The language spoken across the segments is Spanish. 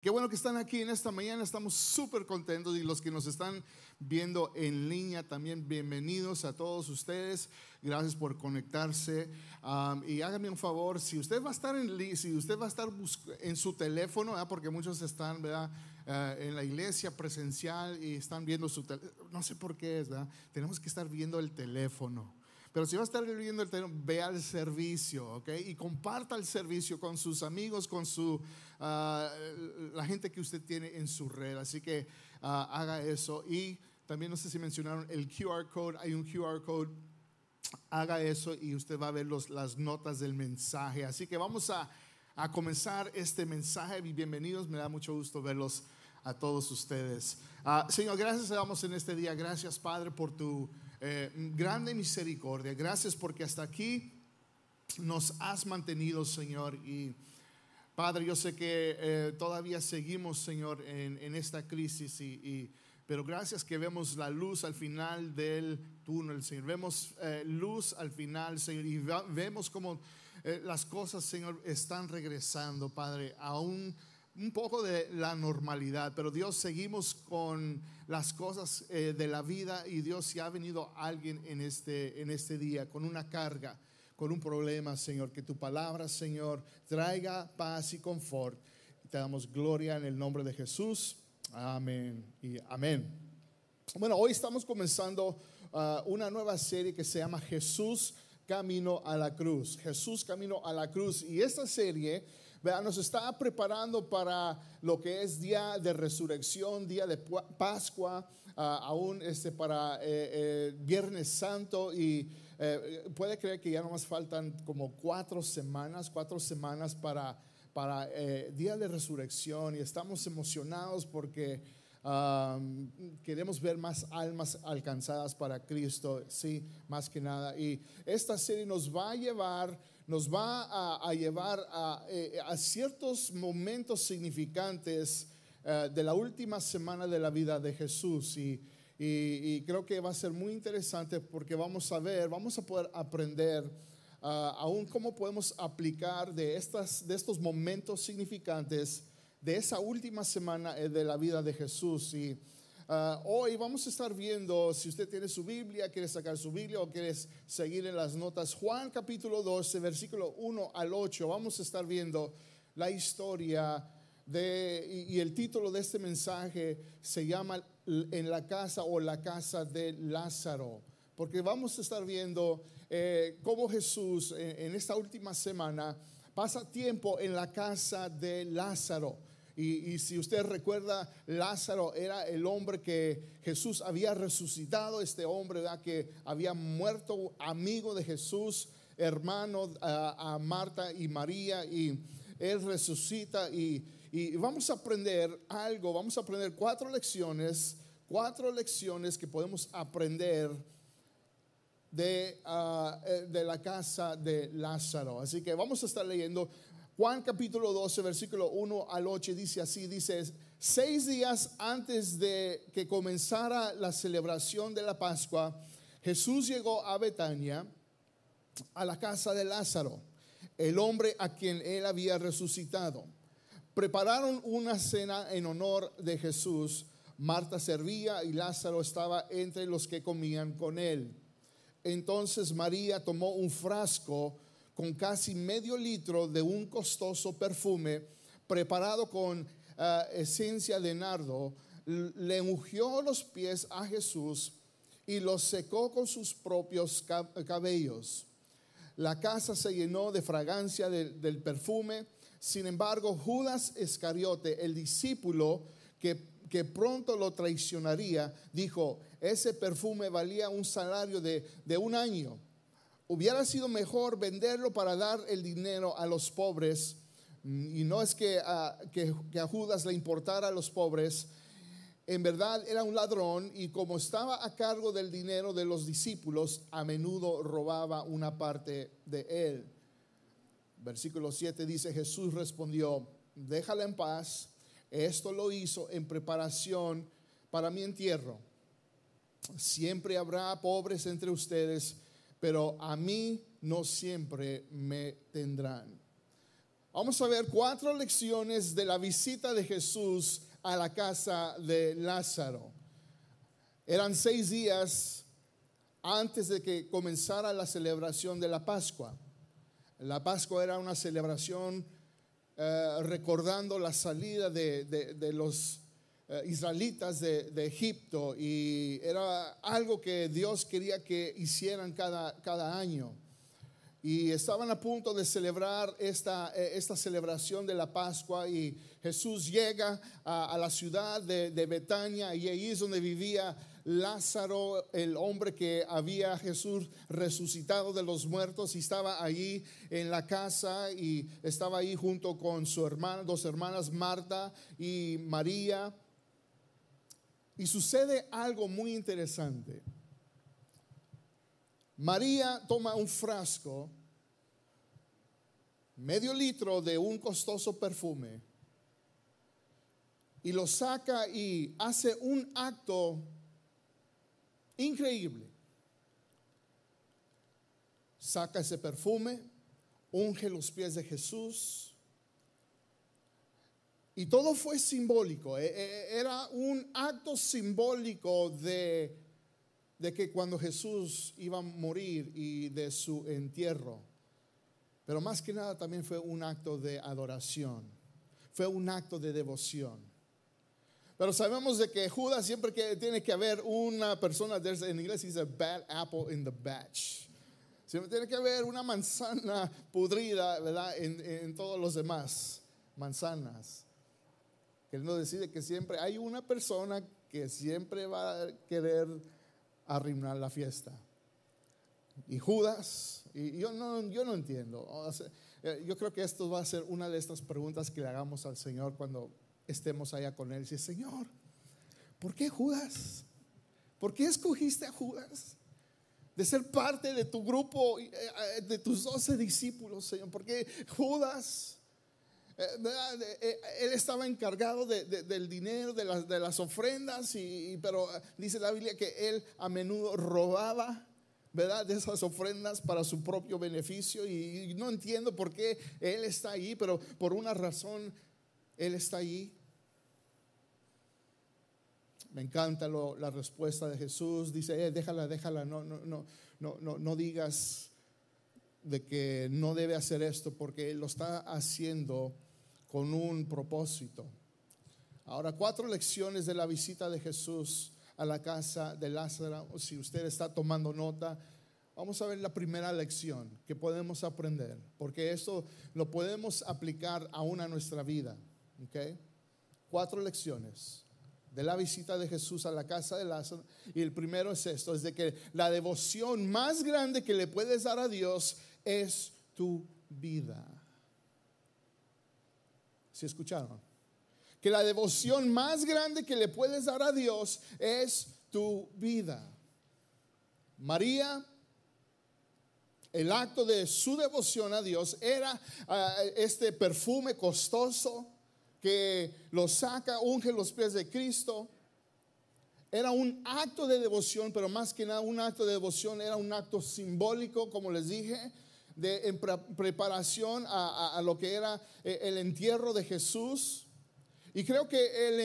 Qué bueno que están aquí en esta mañana, estamos súper contentos y los que nos están viendo en línea también, bienvenidos a todos ustedes, gracias por conectarse y háganme un favor, si usted va a estar en, si usted va a estar en su teléfono, porque muchos están ¿verdad? Eh, en la iglesia presencial y están viendo su teléfono, no sé por qué es, ¿verdad? tenemos que estar viendo el teléfono. Pero si va a estar viviendo el terreno, vea el servicio, ¿ok? Y comparta el servicio con sus amigos, con su, ah, la gente que usted tiene en su red. Así que ah, haga eso. Y también no sé si mencionaron el QR code, hay un QR code. Haga eso y usted va a ver los, las notas del mensaje. Así que vamos a, a comenzar este mensaje. Bienvenidos, me da mucho gusto verlos a todos ustedes. Ah, Señor, gracias te damos en este día. Gracias, Padre, por tu eh, grande misericordia. Gracias porque hasta aquí nos has mantenido, Señor. Y Padre, yo sé que eh, todavía seguimos, Señor, en, esta crisis, y, pero gracias que vemos la luz al final del túnel, Señor. Vemos eh, luz al final, Señor, y vemos como las cosas, Señor, están regresando, Padre, aún un poco de la normalidad, pero Dios seguimos con las cosas eh, de la vida y Dios si ha venido alguien en este, en este día con una carga, con un problema, Señor, que tu palabra, Señor, traiga paz y confort. Te damos gloria en el nombre de Jesús. Amén y amén. Bueno, hoy estamos comenzando uh, una nueva serie que se llama Jesús Camino a la Cruz. Jesús Camino a la Cruz. Y esta serie nos está preparando para lo que es día de resurrección, día de Pascua, ah, aún este, para eh, eh, Viernes Santo y eh, puede creer que ya nomás faltan como cuatro semanas, cuatro semanas para, para día de resurrección y estamos emocionados porque queremos ver más almas alcanzadas para Cristo, sí, más que nada. Y esta serie nos va a llevar nos va a, llevar eh, a, ciertos momentos significantes eh, de la última semana de la vida de Jesús. Y, creo que va a ser muy interesante porque vamos a ver, vamos a poder aprender ah, aún cómo podemos aplicar de, estas, de estos momentos significantes de esa última semana eh, de la vida de Jesús. Y Ah, hoy vamos a estar viendo, si usted tiene su Biblia, quiere sacar su Biblia o quiere seguir en las notas, Juan capítulo 12, versículo 1 al 8, vamos a estar viendo la historia de, y, el título de este mensaje se llama En la casa o la casa de Lázaro, porque vamos a estar viendo eh, cómo Jesús en esta última semana pasa tiempo en la casa de Lázaro. Y, si usted recuerda, Lázaro era el hombre que Jesús había resucitado, este hombre que había muerto, amigo de Jesús, hermano a, Marta y María, y él resucita. Y, vamos a aprender algo, vamos a aprender cuatro lecciones, cuatro lecciones que podemos aprender. De, ah, eh, de, la casa de Lázaro. Así que vamos a estar leyendo Juan capítulo 12, versículo 1 al 8 dice así, dice, seis días antes de que comenzara la celebración de la Pascua, Jesús llegó a Betania, a la casa de Lázaro, el hombre a quien él había resucitado. Prepararon una cena en honor de Jesús. Marta servía y Lázaro estaba entre los que comían con él. Entonces María tomó un frasco, con casi medio litro de un costoso perfume preparado con eh, esencia de nardo, le ungió los pies a Jesús y los secó con sus propios cabellos. La casa se llenó de fragancia del perfume. Sin embargo, Judas Iscariote, el discípulo que, que, pronto lo traicionaría, dijo, ese perfume valía un salario de, de un año hubiera sido mejor venderlo para dar el dinero a los pobres. Y no es que a, que, a Judas le importara a los pobres, en verdad era un ladrón y como estaba a cargo del dinero de los discípulos, a menudo robaba una parte de él. Versículo 7 dice, Jesús respondió, déjala en paz, esto lo hizo en preparación para mi entierro. Siempre habrá pobres entre ustedes pero a mí no siempre me tendrán. Vamos a ver cuatro lecciones de la visita de Jesús a la casa de Lázaro. Eran seis días antes de que comenzara la celebración de la Pascua. La Pascua era una celebración eh, recordando la salida de, los eh, israelitas de, Egipto y era algo que Dios quería que hicieran cada, cada año y estaban a punto de celebrar esta, eh, esta celebración de la Pascua y Jesús llega a, la ciudad de, Betania y ahí es donde vivía Lázaro, el hombre que había Jesús resucitado de los muertos y estaba allí en la casa y estaba ahí junto con su hermana, dos hermanas, Marta y María. Y sucede algo muy interesante. María toma un frasco, medio litro de un costoso perfume, y lo saca y hace un acto increíble. Saca ese perfume, unge los pies de Jesús. Y todo fue simbólico. E, e, era un acto simbólico de que cuando Jesús iba a morir y de su entierro, pero más que nada también fue un acto de adoración, fue un acto de devoción. Pero sabemos de que Judas siempre que tiene que haber una persona, en inglés dice bad apple in the batch. Siempre tiene que haber una manzana pudrida, ¿verdad? En todos los demás manzanas. Que él no decide que siempre hay una persona que siempre va a querer arruinar la fiesta. Y Judas, y yo no, yo no entiendo. Eh, yo creo que esto va a ser una de estas preguntas que le hagamos al Señor cuando estemos allá con Él. Dice, Señor, ¿por qué Judas? ¿Por qué escogiste a Judas? De ser parte de tu grupo, eh, eh, de tus doce discípulos, Señor. ¿Por qué Judas? Eh, eh, él estaba encargado del dinero, de las, de ofrendas, y, pero eh, dice la Biblia que él a menudo robaba. ¿verdad? De esas ofrendas para su propio beneficio y, no entiendo por qué Él está ahí, pero por una razón Él está ahí. Me encanta la respuesta de Jesús. Dice, déjala, déjala, no, no, no, no, no digas de que no debe hacer esto porque Él lo está haciendo con un propósito. Ahora, cuatro lecciones de la visita de Jesús a la casa de Lázaro. Si usted está tomando nota, vamos a ver la primera lección que podemos aprender, porque esto lo podemos aplicar aún a nuestra vida. ¿okay? Cuatro lecciones de la visita de Jesús a la casa de Lázaro. Y el primero es esto, es de que la devoción más grande que le puedes dar a Dios es tu vida. Si escucharon? Que la devoción más grande que le puedes dar a Dios es tu vida. María, el acto de su devoción a Dios era ah, este perfume costoso que lo saca, unge los pies de Cristo. Era un acto de devoción, pero más que nada un acto de devoción era un acto simbólico, como les dije, de, en preparación a, lo que era eh, el entierro de Jesús. Y creo que el,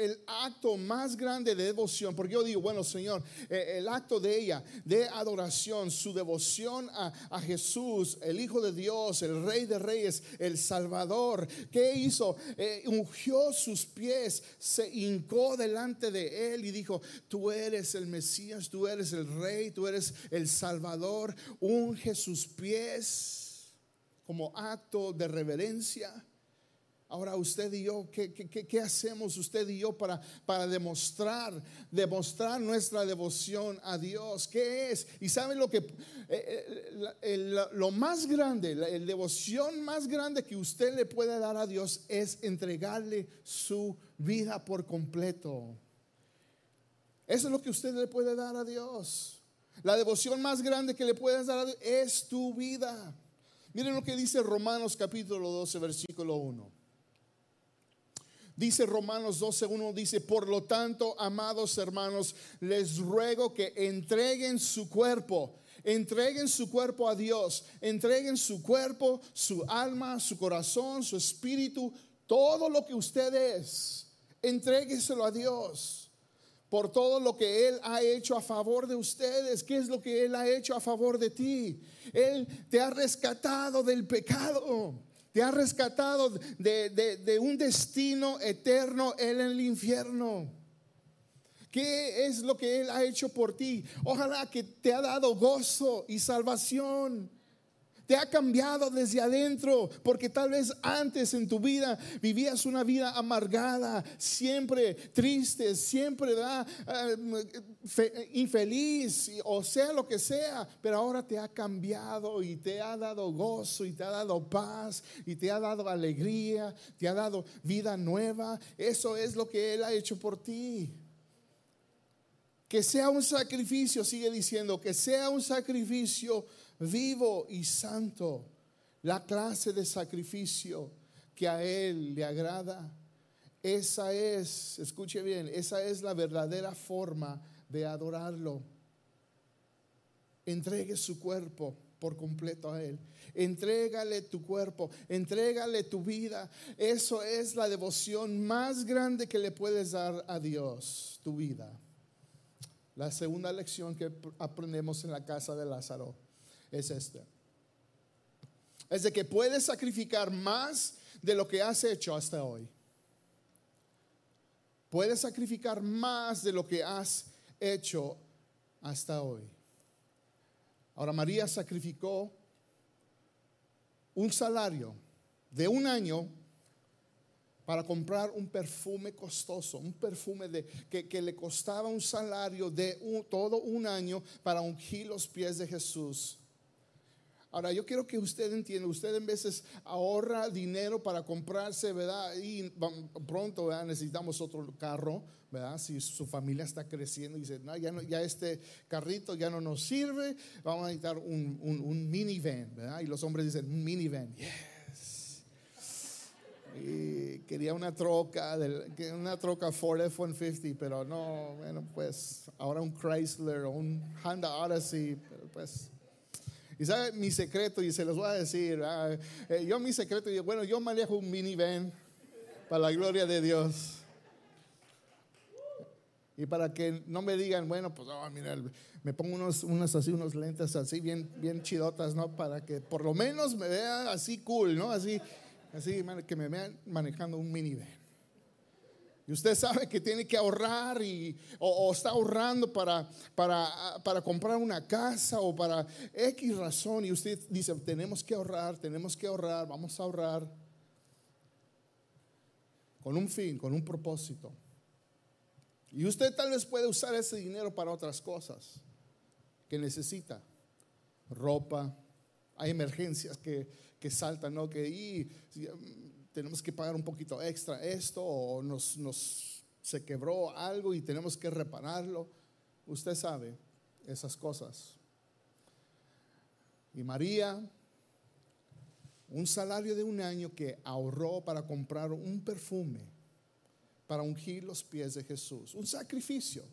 el, acto más grande de devoción, porque yo digo, bueno, Señor, eh, el acto de ella, de adoración, su devoción a, a, Jesús, el Hijo de Dios, el Rey de Reyes, el Salvador, ¿qué hizo? Eh, ungió sus pies, se hincó delante de él y dijo, tú eres el Mesías, tú eres el Rey, tú eres el Salvador, unge sus pies como acto de reverencia. Ahora usted y yo, ¿qué, qué, hacemos usted y yo para, para demostrar, demostrar nuestra devoción a Dios? ¿Qué es? Y saben lo que, eh, eh, lo más grande, la devoción más grande que usted le puede dar a Dios es entregarle su vida por completo. Eso es lo que usted le puede dar a Dios. La devoción más grande que le puedes dar a Dios es tu vida. Miren lo que dice Romanos capítulo 12, versículo 1. Dice Romanos 12.1, dice, por lo tanto, amados hermanos, les ruego que entreguen su cuerpo Entreguen su cuerpo a Dios. Entreguen su cuerpo, su alma, su corazón, su espíritu, todo lo que usted es. Entrégueselo a Dios por todo lo que Él ha hecho a favor de ustedes. ¿Qué es lo que Él ha hecho a favor de ti? Él te ha rescatado del pecado. Te ha rescatado de, de un destino eterno en el infierno. ¿Qué es lo que Él ha hecho por ti? Ojalá que te ha dado gozo y salvación. Te ha cambiado desde adentro, porque tal vez antes en tu vida vivías una vida amargada, siempre triste, siempre eh, infeliz, o sea lo que sea, pero ahora te ha cambiado y te ha dado gozo y te ha dado paz y te ha dado alegría, te ha dado vida nueva. Eso es lo que Él ha hecho por ti. Que sea un sacrificio, sigue diciendo, que sea un sacrificio vivo y santo. La clase de sacrificio que a Él le agrada. Esa es, escuche bien, esa es la verdadera forma de adorarlo. Entregue su cuerpo por completo a Él. Entrégale tu cuerpo, entrégale tu vida. Eso es la devoción más grande que le puedes dar a Dios, tu vida. La segunda lección que aprendemos en la casa de Lázaro es esta. Es de que puedes sacrificar más de lo que has hecho hasta hoy. Puedes sacrificar más de lo que has hecho hasta hoy. Ahora María sacrificó un salario de un año para comprar un perfume costoso, un perfume de, que, le costaba un salario de todo un año para ungir los pies de Jesús. Ahora, yo quiero que usted entienda, usted en veces ahorra dinero para comprarse, ¿verdad? Y pronto necesitamos otro carro, ¿verdad? Si su familia está creciendo y dice, no, ya, no, ya este carrito ya no nos sirve, vamos a necesitar un, minivan, ¿verdad? Y los hombres dicen, un minivan, yeah y quería una troca, una troca Ford F-150, pero no, bueno, pues ahora un Chrysler o un Honda Odyssey, pero pues... Y sabe mi secreto, y se los voy a decir, ah, eh, yo mi secreto, bueno, yo manejo un minivan para la gloria de Dios. Y para que no me digan, bueno, pues, oh, mira, me pongo unos, así, unos lentes así, bien, bien chidotas, ¿no? Para que por lo menos me vea así cool, ¿no? Así, así que me vean manejando un minivan. Y usted sabe que tiene que ahorrar y, o, está ahorrando para, para, para, comprar una casa o para X razón. Y usted dice, tenemos que ahorrar, tenemos que ahorrar, vamos a ahorrar. Con un fin, con un propósito. Y usted tal vez puede usar ese dinero para otras cosas que necesita. Ropa. Hay emergencias que, que saltan, ¿no? Que tenemos que pagar un poquito extra esto o nos, nos se quebró algo y tenemos que repararlo. Usted sabe esas cosas. Y María, un salario de un año que ahorró para comprar un perfume, para ungir los pies de Jesús, un sacrificio.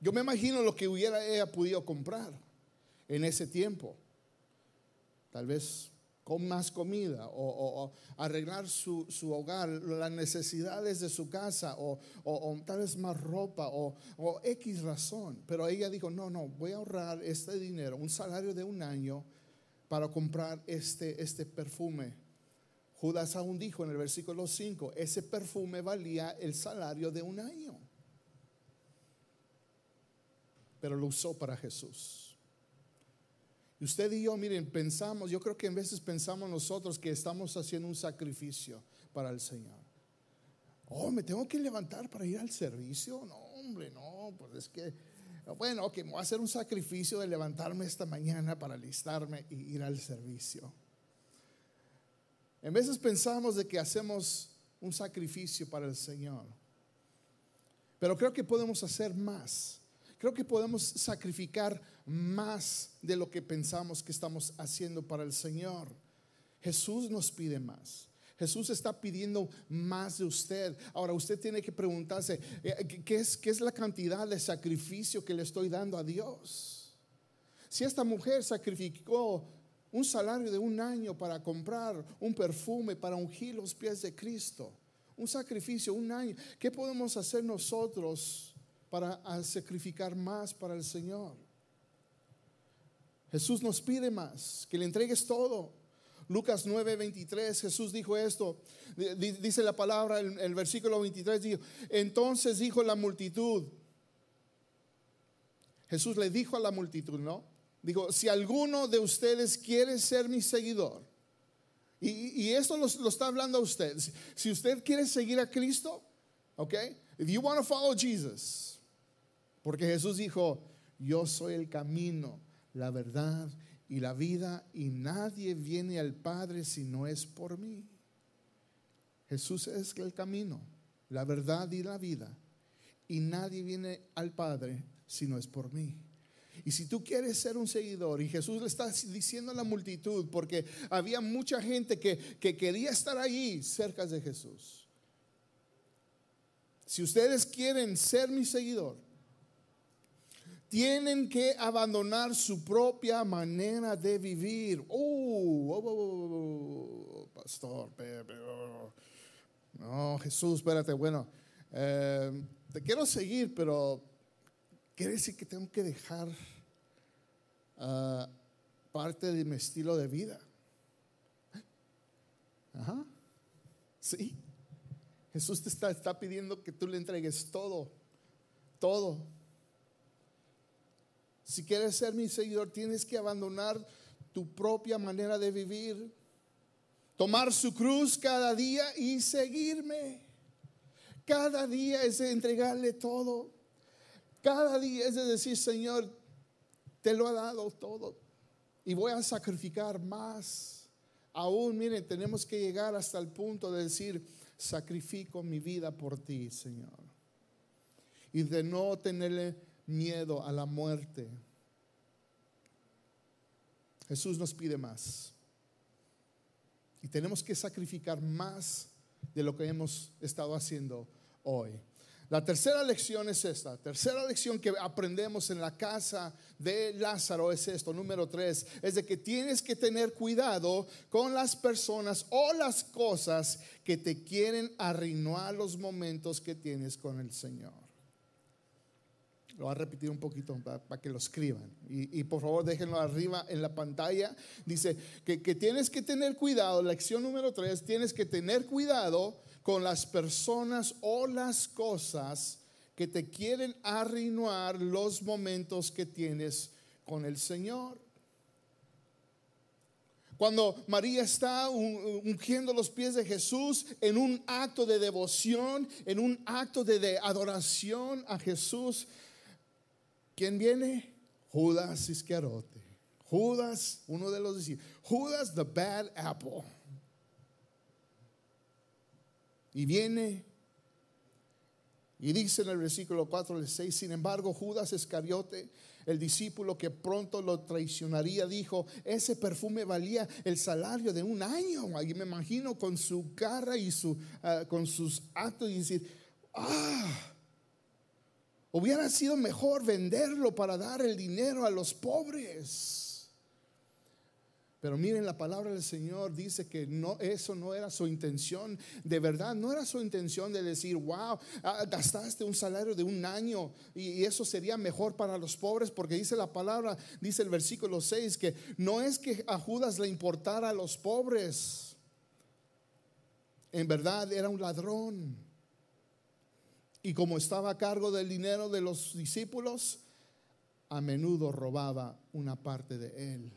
Yo me imagino lo que hubiera ella podido comprar en ese tiempo tal vez con más comida o, arreglar su, hogar, las necesidades de su casa o, tal vez más ropa o, X razón. Pero ella dijo, no, no, voy a ahorrar este dinero, un salario de un año para comprar este, este perfume. Judas aún dijo en el versículo 5, ese perfume valía el salario de un año. Pero lo usó para Jesús. Usted y yo, miren, pensamos, yo creo que en veces pensamos nosotros que estamos haciendo un sacrificio para el Señor. Oh, me tengo que levantar para ir al servicio. No, hombre, no, pues es que, bueno, ok, voy a hacer un sacrificio de levantarme esta mañana para alistarme y ir al servicio. En veces pensamos de que hacemos un sacrificio para el Señor. Pero creo que podemos hacer más. Creo que podemos sacrificar más de lo que pensamos que estamos haciendo para el Señor. Jesús nos pide más. Jesús está pidiendo más de usted. Ahora usted tiene que preguntarse, eh, ¿qué es, qué es la cantidad de sacrificio que le estoy dando a Dios? Si esta mujer sacrificó un salario de un año para comprar un perfume, para ungir los pies de Cristo, un sacrificio, un año, ¿qué podemos hacer nosotros para sacrificar más para el Señor? Jesús nos pide más, que le entregues todo. Lucas 9, 23, Jesús dijo esto, dice la palabra, el, el versículo 23, dijo, entonces dijo la multitud, Jesús le dijo a la multitud, ¿no? Dijo, si alguno de ustedes quiere ser mi seguidor, y, esto lo, está hablando a usted, si usted quiere seguir a Cristo, ¿ok? If you want to follow Jesus, porque Jesús dijo, yo soy el camino, la verdad y la vida, y nadie viene al Padre si no es por mí. Jesús es el camino, la verdad y la vida, y nadie viene al Padre si no es por mí. Y si tú quieres ser un seguidor, y Jesús le está diciendo a la multitud, porque había mucha gente que, que quería estar ahí cerca de Jesús. Si ustedes quieren ser mi seguidor, tienen que abandonar su propia manera de vivir. Oh, oh, oh, oh pastor, no, Jesús, espérate, bueno, eh, te quiero seguir, pero quiere decir que tengo que dejar ah, parte de mi estilo de vida. Ajá. Sí. Jesús te está, está pidiendo que tú le entregues todo, todo. Si quieres ser mi seguidor, tienes que abandonar tu propia manera de vivir, tomar su cruz cada día y seguirme. Cada día es entregarle todo. Cada día es de decir, Señor, te lo ha dado todo y voy a sacrificar más. Aún, miren, tenemos que llegar hasta el punto de decir, sacrifico mi vida por ti, Señor. Y de no tenerle miedo a la muerte. Jesús nos pide más. Y tenemos que sacrificar más de lo que hemos estado haciendo hoy. La tercera lección es esta. Tercera lección que aprendemos en la casa de Lázaro es esto. Número tres, es de que tienes que tener cuidado con las personas o las cosas que te quieren arruinar los momentos que tienes con el Señor. Lo voy a repetir un poquito para, que lo escriban. Y, por favor déjenlo arriba en la pantalla. Dice que, que tienes que tener cuidado. Lección número tres, tienes que tener cuidado con las personas o las cosas que te quieren arruinar los momentos que tienes con el Señor. Cuando María está ungiendo los pies de Jesús en un acto de devoción, en un acto de, adoración a Jesús, ¿quién viene? Judas Iscariote. Judas, uno de los discípulos. Judas the bad apple y viene y dice en el versículo 4 al 6, sin embargo, Judas Iscariote, el discípulo que pronto lo traicionaría, dijo, ese perfume valía el salario de un año. Ahí me imagino con su cara y su, ah, con sus actos y decir, ah, hubiera sido mejor venderlo para dar el dinero a los pobres. Pero miren, la palabra del Señor dice que no, eso no era su intención. De verdad, no era su intención de decir, wow, ah, gastaste un salario de un año y, eso sería mejor para los pobres, porque dice la palabra, dice el versículo 6, que no es que a Judas le importara a los pobres. En verdad era un ladrón. Y como estaba a cargo del dinero de los discípulos, a menudo robaba una parte de él.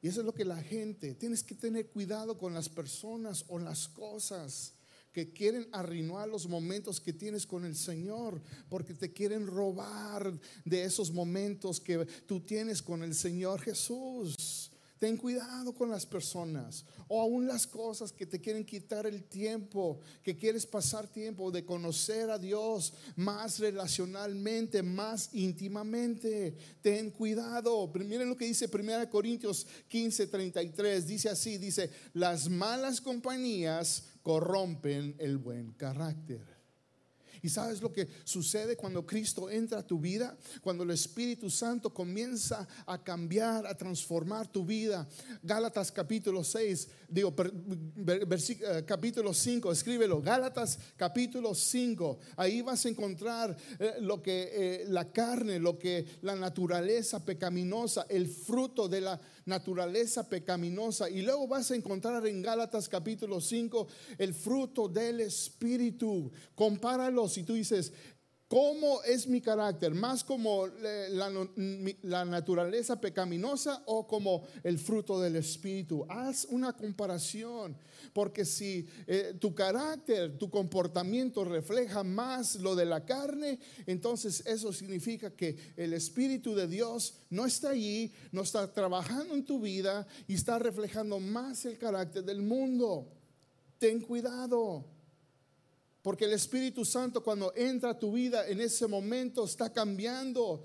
Y eso es lo que la gente, tienes que tener cuidado con las personas o las cosas que quieren arruinar los momentos que tienes con el Señor, porque te quieren robar de esos momentos que tú tienes con el Señor Jesús. Ten cuidado con las personas o aún las cosas que te quieren quitar el tiempo, que quieres pasar tiempo de conocer a Dios más relacionalmente, más íntimamente. Ten cuidado. Miren lo que dice 1 Corintios 15, 33. Dice así, dice, las malas compañías corrompen el buen carácter. ¿Y sabes lo que sucede cuando Cristo entra a tu vida? Cuando el Espíritu Santo comienza a cambiar, a transformar tu vida. Gálatas capítulo 6, digo, eh, capítulo 5, escríbelo. Gálatas capítulo 5. Ahí vas a encontrar eh, lo que eh, la carne, lo que la naturaleza pecaminosa, el fruto de la naturaleza pecaminosa. Y luego vas a encontrar en Gálatas capítulo 5 el fruto del Espíritu. Compáralo si tú dices, ¿Cómo es mi carácter? ¿Más como la, naturaleza pecaminosa o como el fruto del Espíritu? Haz una comparación, porque si eh, tu carácter, tu comportamiento refleja más lo de la carne, entonces eso significa que el Espíritu de Dios no está allí, no está trabajando en tu vida y está reflejando más el carácter del mundo. Ten cuidado. Porque el Espíritu Santo cuando entra a tu vida en ese momento está cambiando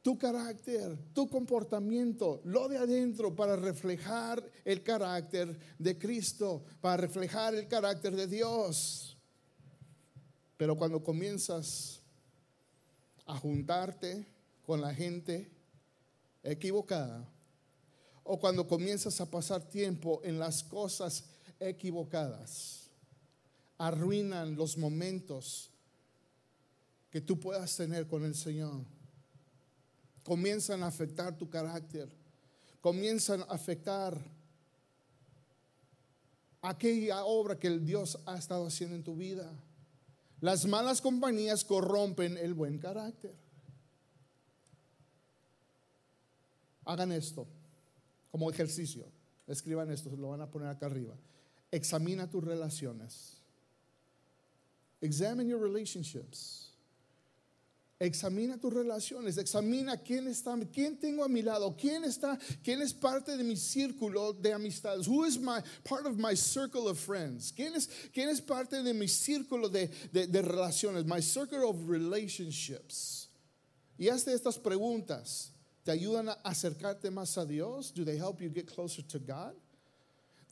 tu carácter, tu comportamiento, lo de adentro para reflejar el carácter de Cristo, para reflejar el carácter de Dios. Pero cuando comienzas a juntarte con la gente equivocada, o cuando comienzas a pasar tiempo en las cosas equivocadas, arruinan los momentos que tú puedas tener con el Señor. Comienzan a afectar tu carácter, comienzan a afectar aquella obra que el Dios ha estado haciendo en tu vida. Las malas compañías corrompen el buen carácter. Hagan esto como ejercicio. Escriban esto, lo van a poner acá arriba. Examina tus relaciones. Examine your relationships. Examina tus relaciones, examina quién está, quién tengo a mi lado, quién está, quién es parte de mi círculo de amistades. Who is my part of my circle of friends? ¿Quién es, quién es parte de mi círculo de, de, de relaciones? My circle of relationships. Y hazte estas preguntas. ¿Te ayudan a acercarte más a Dios? Do they help you get closer to God?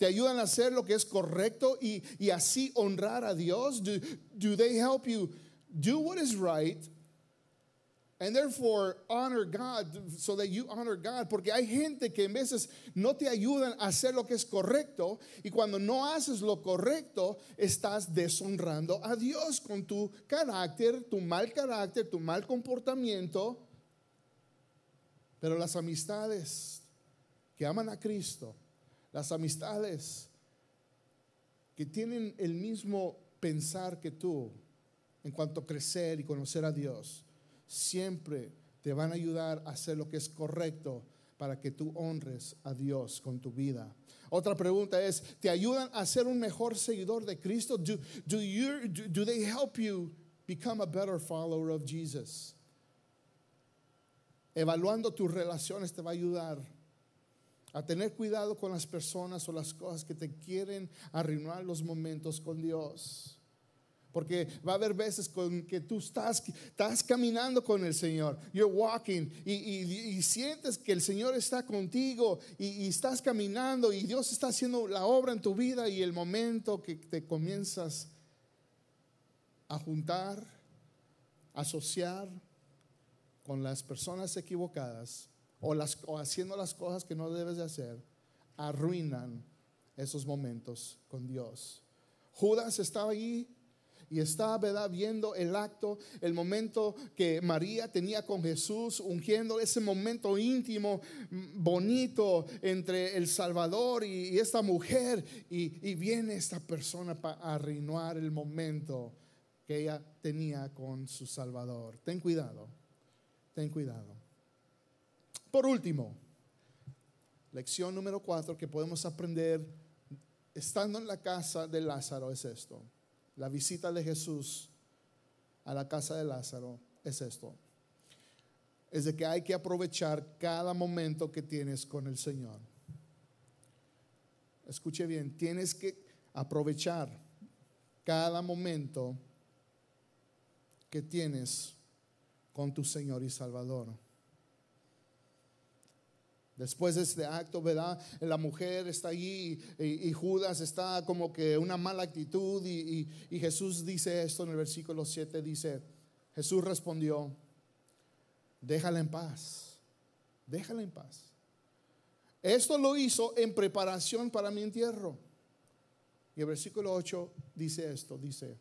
Te ayudan a hacer lo que es correcto y, y así honrar a Dios? Do, do they help you do what is right and therefore honor God so that you honor God? Porque hay gente que en veces no te ayudan a hacer lo que es correcto y cuando no haces lo correcto estás deshonrando a Dios con tu carácter, tu mal carácter, tu mal comportamiento. Pero las amistades que aman a Cristo las amistades que tienen el mismo pensar que tú en cuanto a crecer y conocer a Dios, siempre te van a ayudar a hacer lo que es correcto para que tú honres a Dios con tu vida. Otra pregunta es, ¿te ayudan a ser un mejor seguidor de Cristo? Do, do, you, do they help you become a better follower of Jesus? Evaluando tus relaciones te va a ayudar a tener cuidado con las personas o las cosas que te quieren arruinar los momentos con Dios. Porque va a haber veces con que tú estás, estás caminando con el Señor, you're walking y, sientes que el Señor está contigo y, y, estás caminando y Dios está haciendo la obra en tu vida y el momento que te comienzas a juntar, asociar con las personas equivocadas, o, las, haciendo las cosas que no debes de hacer, arruinan esos momentos con Dios. Judas estaba allí y estaba viendo el acto, el momento que María tenía con Jesús, ungiendo ese momento íntimo, mm, bonito entre el Salvador y, esta mujer. Y, viene esta persona para arruinar el momento que ella tenía con su Salvador. Ten cuidado, ten cuidado. Por último, lección número cuatro que podemos aprender estando en la casa de Lázaro es esto. La visita de Jesús a la casa de Lázaro es esto. Es de que hay que aprovechar cada momento que tienes con el Señor. Escuche bien, tienes que aprovechar cada momento que tienes con tu Señor y Salvador. Después de este acto, ¿verdad? La mujer está allí y, Judas está como que una mala actitud y, Jesús dice esto en el versículo 7, dice, Jesús respondió, déjala en paz, déjala en paz. Esto lo hizo en preparación para mi entierro. Y el versículo 8 dice esto, dice,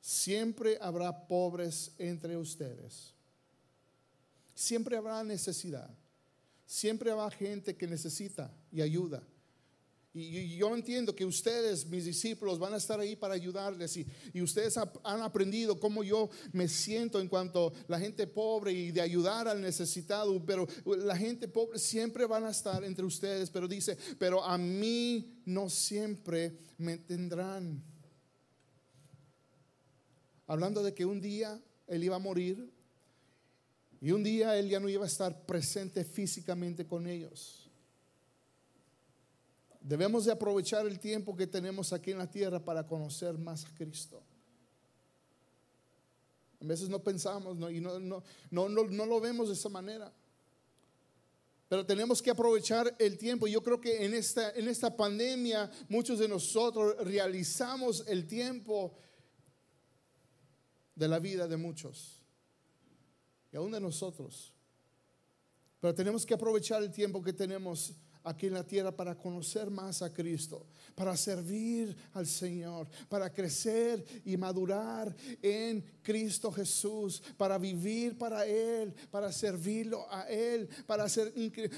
siempre habrá pobres entre ustedes, siempre habrá necesidad, siempre habrá gente que necesita y ayuda. Y, yo entiendo que ustedes, mis discípulos, van a estar ahí para ayudarles. Y, ustedes han aprendido cómo yo me siento en cuanto a la gente pobre y de ayudar al necesitado. Pero la gente pobre siempre van a estar entre ustedes. Pero dice, pero a mí no siempre me tendrán. Hablando de que un día él iba a morir. Y un día él ya no iba a estar presente físicamente con ellos. Debemos de aprovechar el tiempo que tenemos aquí en la tierra para conocer más a Cristo. A veces no pensamos y no, no, no, no, lo vemos de esa manera. Pero tenemos que aprovechar el tiempo. Yo creo que en esta, en esta pandemia muchos de nosotros realizamos el tiempo de la vida de muchos. Y aún de nosotros. Pero tenemos que aprovechar el tiempo que tenemos aquí en la tierra para conocer más a Cristo, para servir al Señor, para crecer y madurar en Cristo Jesús, para vivir para Él, para servirlo a Él, para ser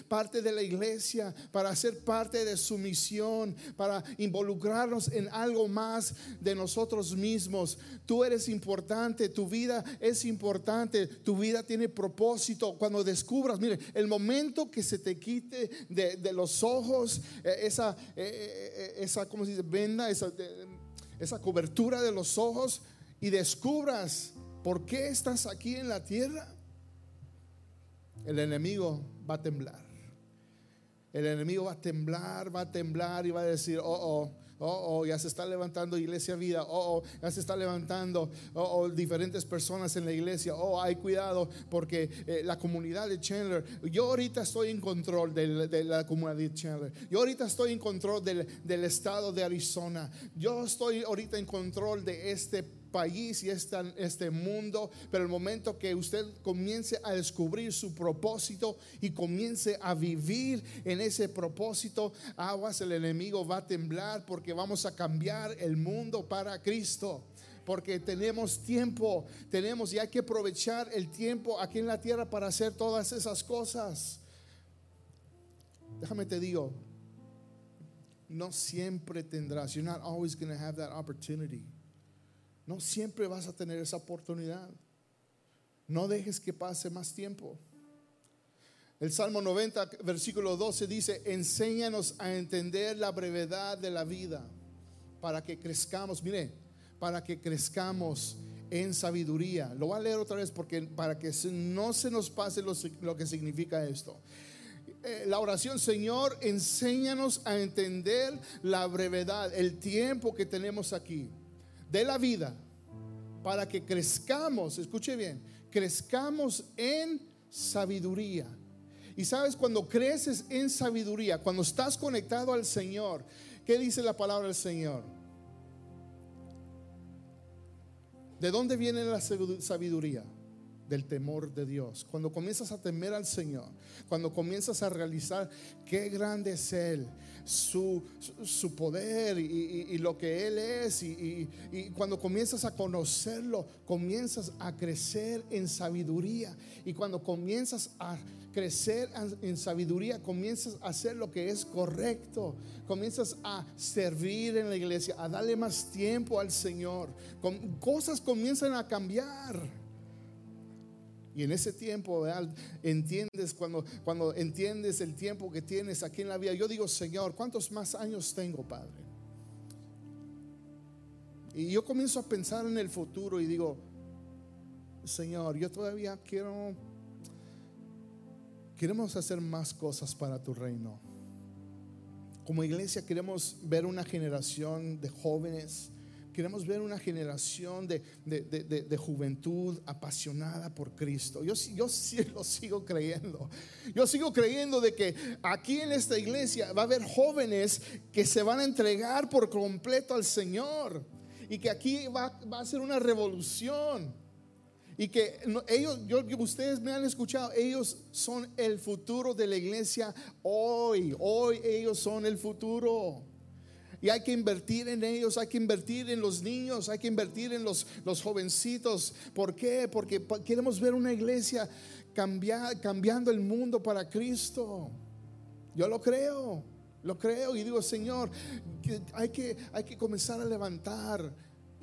parte de la iglesia, para ser parte de su misión, para involucrarnos en algo más de nosotros mismos. Tú eres importante, tu vida es importante, tu vida tiene propósito. Cuando descubras, mire, el momento que se te quite de, de los ojos, eh, esa, eh, eh, esa ¿cómo se dice? Venda, esa, esa cobertura de los ojos y descubras por qué estás aquí en la tierra, el enemigo va a temblar. El enemigo va a temblar, va a temblar y va a decir, oh, oh, Oh, oh, ya se está levantando iglesia vida. Oh, oh, ya se está levantando oh, oh, diferentes personas en la iglesia. Oh, hay cuidado porque eh, la comunidad de Chandler, yo ahorita estoy en control de, la comunidad de Chandler. Yo ahorita estoy en control del, del estado de Arizona. Yo estoy ahorita en control de este país y este, este mundo, pero el momento que usted comience a descubrir su propósito y comience a vivir en ese propósito, aguas, el enemigo va a temblar porque vamos a cambiar el mundo para Cristo porque tenemos tiempo, tenemos y hay que aprovechar el tiempo aquí en la tierra para hacer todas esas cosas. Déjame te digo, no siempre tendrás, you're not always going to have that opportunity. No siempre vas a tener esa oportunidad. No dejes que pase más tiempo. El Salmo 90, versículo 12 dice, enséñanos a entender la brevedad de la vida para que crezcamos, mire, para que crezcamos en sabiduría. Lo voy a leer otra vez porque para que no se nos pase lo, que significa esto. Eh, la oración, Señor, enséñanos a entender la brevedad, el tiempo que tenemos aquí de la vida para que crezcamos, escuche bien, crezcamos en sabiduría. Y sabes, cuando creces en sabiduría, cuando estás conectado al Señor, ¿qué dice la palabra del Señor? ¿De dónde viene la sabiduría? Del temor de Dios. Cuando comienzas a temer al Señor, cuando comienzas a realizar qué grande es Él, su, su poder y, lo que Él es. Y, y, cuando comienzas a conocerlo, comienzas a crecer en sabiduría. Y cuando comienzas a crecer en sabiduría, comienzas a hacer lo que es correcto. Comienzas a servir en la iglesia, a darle más tiempo al Señor. Cosas comienzan a cambiar. Y en ese tiempo, entiendes cuando, cuando entiendes el tiempo que tienes aquí en la vida. Yo digo, Señor, ¿cuántos más años tengo, Padre? Y yo comienzo a pensar en el futuro y digo, Señor, yo todavía quiero, queremos hacer más cosas para tu reino. Como iglesia queremos ver una generación de jóvenes queremos ver una generación de, de- de- de- juventud apasionada por Cristo. Yo, yo sí lo sigo creyendo. Yo sigo creyendo de que aquí en esta iglesia va a haber jóvenes que se van a entregar por completo al Señor. Y que aquí va, va a ser una revolución. Y que ellos, yo, ustedes me han escuchado, ellos son el futuro de la iglesia hoy. Hoy ellos son el futuro. Y hay que invertir en ellos, hay que invertir en los niños, hay que invertir en los, los jovencitos. ¿Por qué? Porque queremos ver una iglesia cambia- cambiando el mundo para Cristo. Yo lo creo, lo creo y digo, Señor, hay, que, hay que comenzar a levantar,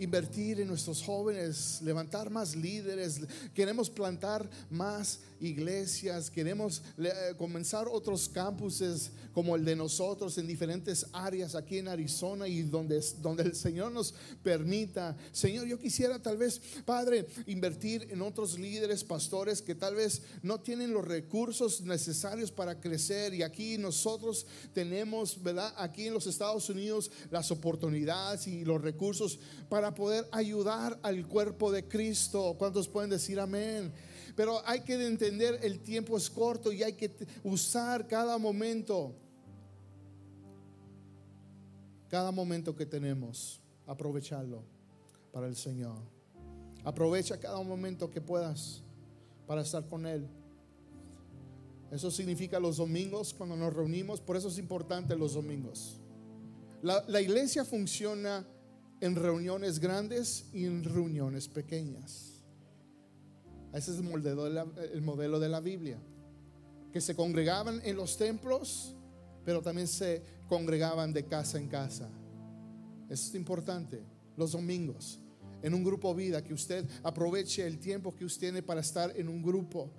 invertir en nuestros jóvenes, levantar más líderes. Queremos plantar más iglesias, queremos eh, comenzar otros campuses como el de nosotros en diferentes áreas aquí en Arizona y donde, donde el Señor nos permita. Señor, yo quisiera tal vez, Padre, invertir en otros líderes, pastores que tal vez no tienen los recursos necesarios para crecer y aquí nosotros tenemos, ¿verdad? Aquí en los Estados Unidos las oportunidades y los recursos para poder ayudar al cuerpo de Cristo. ¿Cuántos pueden decir amén? Pero hay que entender el tiempo es corto y hay que usar cada momento. Cada momento que tenemos, aprovecharlo para el Señor. Aprovecha cada momento que puedas para estar con Él. Eso significa los domingos cuando nos reunimos, por eso es importante los domingos. La, la iglesia funciona en reuniones grandes y en reuniones pequeñas. Ese es el modelo, de la, el modelo de la Biblia. Que se congregaban en los templos, pero también se congregaban de casa en casa. Eso es importante. Los domingos, en un grupo vida, que usted aproveche el tiempo que usted tiene para estar en un grupo.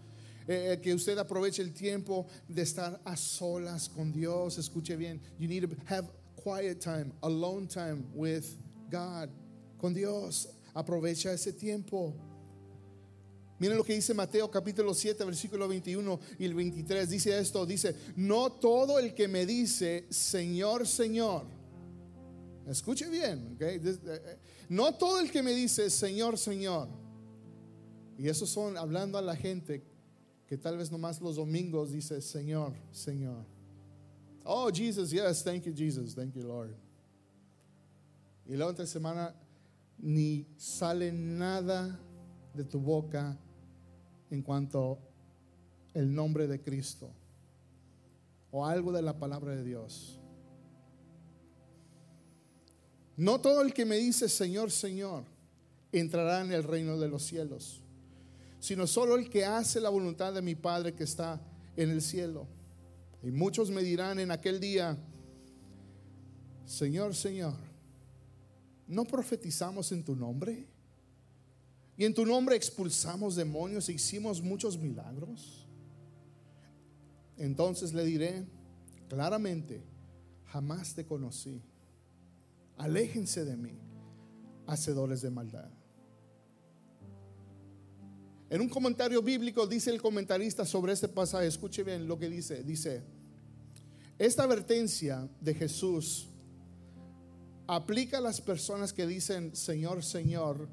Eh, que usted aproveche el tiempo de estar a solas con Dios. Escuche bien. You need to have quiet time, alone time with God, con Dios. Aprovecha ese tiempo. Miren lo que dice Mateo capítulo 7, versículo 21 y el 23. Dice esto, dice, no todo el que me dice, Señor, Señor. Escuche bien, ¿ok? This- eh, eh, No todo el que me dice, Señor, Señor. Y esos son hablando a la gente que tal vez nomás los domingos dice, Señor, Señor. Oh, Jesus, yes, thank you, Jesus, thank you, Lord. Y la otra semana ni sale nada de tu boca en cuanto el nombre de Cristo o algo de la palabra de Dios. No todo el que me dice Señor, Señor entrará en el reino de los cielos, sino solo el que hace la voluntad de mi Padre que está en el cielo. Y muchos me dirán en aquel día, Señor, Señor, ¿no profetizamos en tu nombre? Y en tu nombre expulsamos demonios e hicimos muchos milagros. Entonces le diré claramente, jamás te conocí. Aléjense de mí, hacedores de maldad. En un comentario bíblico dice el comentarista sobre este pasaje, escuche bien lo que dice, dice, esta advertencia de Jesús aplica a las personas que dicen Señor, Señor,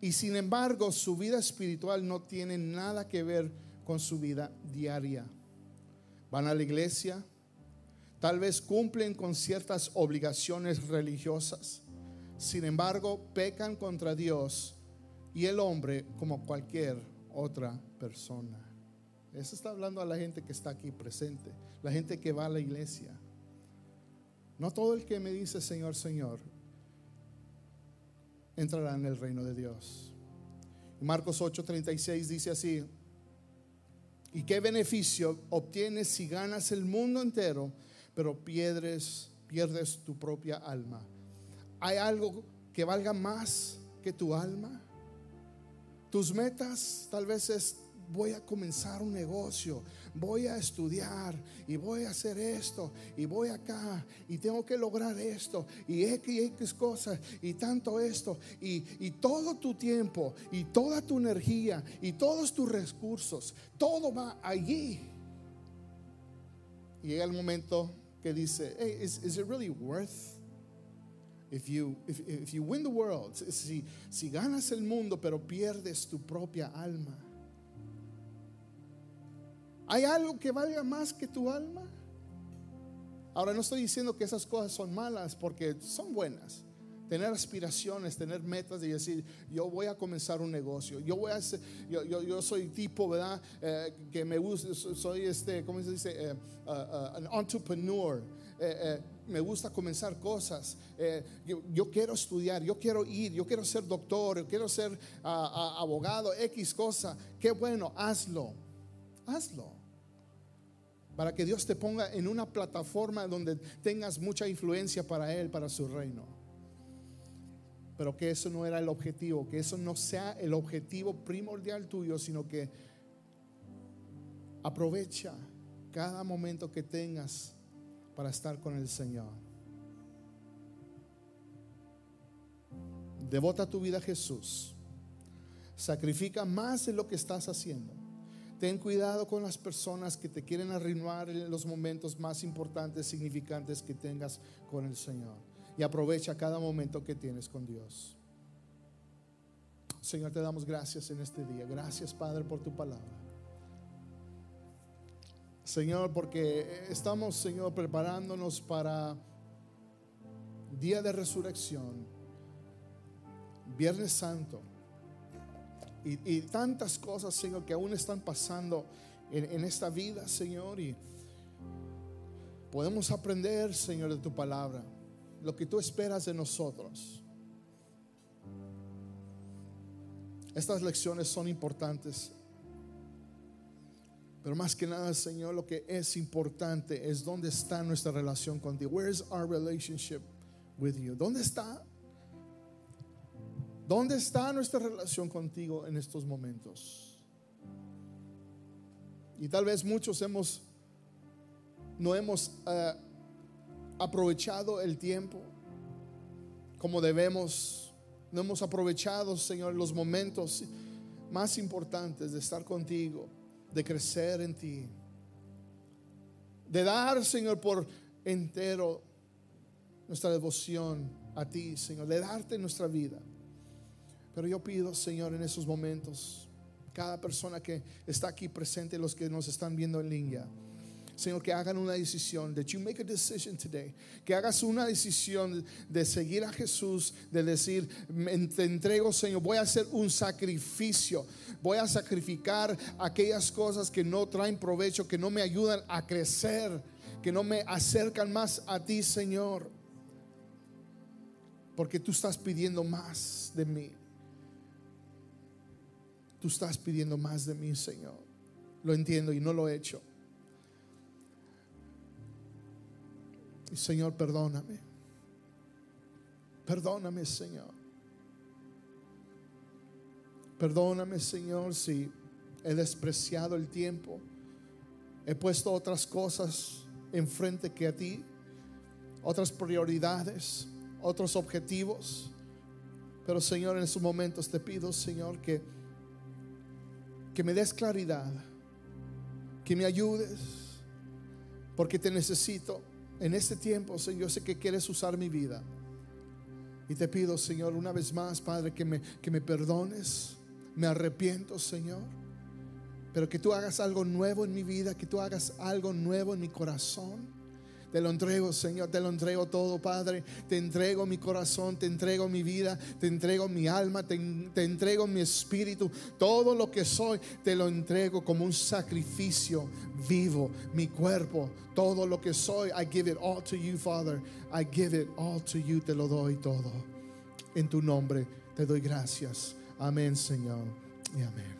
y sin embargo su vida espiritual no tiene nada que ver con su vida diaria. Van a la iglesia, tal vez cumplen con ciertas obligaciones religiosas, sin embargo pecan contra Dios y el hombre como cualquier otra persona. Eso está hablando a la gente que está aquí presente, la gente que va a la iglesia. No todo el que me dice Señor, Señor, entrará en el reino de Dios. Marcos 8:36 dice así, ¿y qué beneficio obtienes si ganas el mundo entero, pero pierdes, pierdes tu propia alma? ¿Hay algo que valga más que tu alma? Tus metas tal vez es voy a comenzar un negocio, voy a estudiar y voy a hacer esto y voy acá y tengo que lograr esto y X y X cosas y tanto esto y, y todo tu tiempo y toda tu energía y todos tus recursos, todo va allí. Y llega el momento que dice, hey, is, is it really worth? if you, if, if you win the world, si, si ganas el mundo pero pierdes tu propia alma, ¿hay algo que valga más que tu alma? Ahora no estoy diciendo que esas cosas son malas porque son buenas. Tener aspiraciones, tener metas y decir, yo voy a comenzar un negocio. Yo voy a yo, yo, yo soy tipo, ¿verdad? Eh, que me gusta, soy este, ¿cómo se dice? Eh, uh, uh, an entrepreneur. Eh, me gusta comenzar cosas. Yo, quiero estudiar, yo quiero ir, yo quiero ser doctor, yo quiero ser uh, abogado, X cosa. Qué bueno, hazlo. Hazlo para que Dios te ponga en una plataforma donde tengas mucha influencia para Él, para su reino. Pero que eso no era el objetivo, que eso no sea el objetivo primordial tuyo, sino que aprovecha cada momento que tengas para estar con el Señor. Devota tu vida a Jesús. Sacrifica más de lo que estás haciendo. Ten cuidado con las personas que te quieren arruinar en los momentos más importantes, significantes que tengas con el Señor. Y aprovecha cada momento que tienes con Dios. Señor, te damos gracias en este día. Gracias, Padre, por tu palabra. Señor, porque estamos, Señor, preparándonos para día de resurrección, Viernes Santo y, tantas cosas, Señor, que aún están pasando en, esta vida, Señor. Y podemos aprender, Señor, de tu palabra, lo que tú esperas de nosotros. Estas lecciones son importantes. Pero más que nada, Señor, lo que es importante es dónde está nuestra relación contigo. Where is our relationship with you? ¿Dónde está? ¿Dónde está nuestra relación contigo en estos momentos? Y tal vez muchos hemos no hemos uh, aprovechado el tiempo como debemos. No hemos aprovechado, Señor, los momentos más importantes de estar contigo, de crecer en ti, de dar, Señor, por entero nuestra devoción a ti, Señor, de darte nuestra vida. Pero yo pido, Señor, en esos momentos, cada persona que está aquí presente, los que nos están viendo en línea, Señor, que hagan una decisión, that you make a decision today, que hagas una decisión de seguir a Jesús, de decir, te entrego, Señor, voy a hacer un sacrificio, voy a sacrificar aquellas cosas que no traen provecho, que no me ayudan a crecer, que no me acercan más a ti, Señor, porque tú estás pidiendo más de mí. Tú estás pidiendo más de mí, Señor. Lo entiendo y no lo he hecho. Y Señor, perdóname. Perdóname, Señor. Perdóname, Señor, si he despreciado el tiempo. He puesto otras cosas enfrente que a ti. Otras prioridades, otros objetivos. Pero Señor, en estos momentos te pido, Señor, que que me des claridad, que me ayudes, porque te necesito en este tiempo, Señor. Yo sé que quieres usar mi vida. Y te pido, Señor, una vez más, Padre, que me, que me perdones. Me arrepiento, Señor. Pero que tú hagas algo nuevo en mi vida, que tú hagas algo nuevo en mi corazón. Te lo entrego, Señor, te lo entrego todo, Padre. Te entrego mi corazón, te entrego mi vida, te entrego mi alma, te, te, entrego mi espíritu. Todo lo que soy, te lo entrego como un sacrificio vivo. Mi cuerpo, todo lo que soy, I give it all to you, Father. I give it all to you, te lo doy todo. En tu nombre te doy gracias. Amén, Señor. Y amén.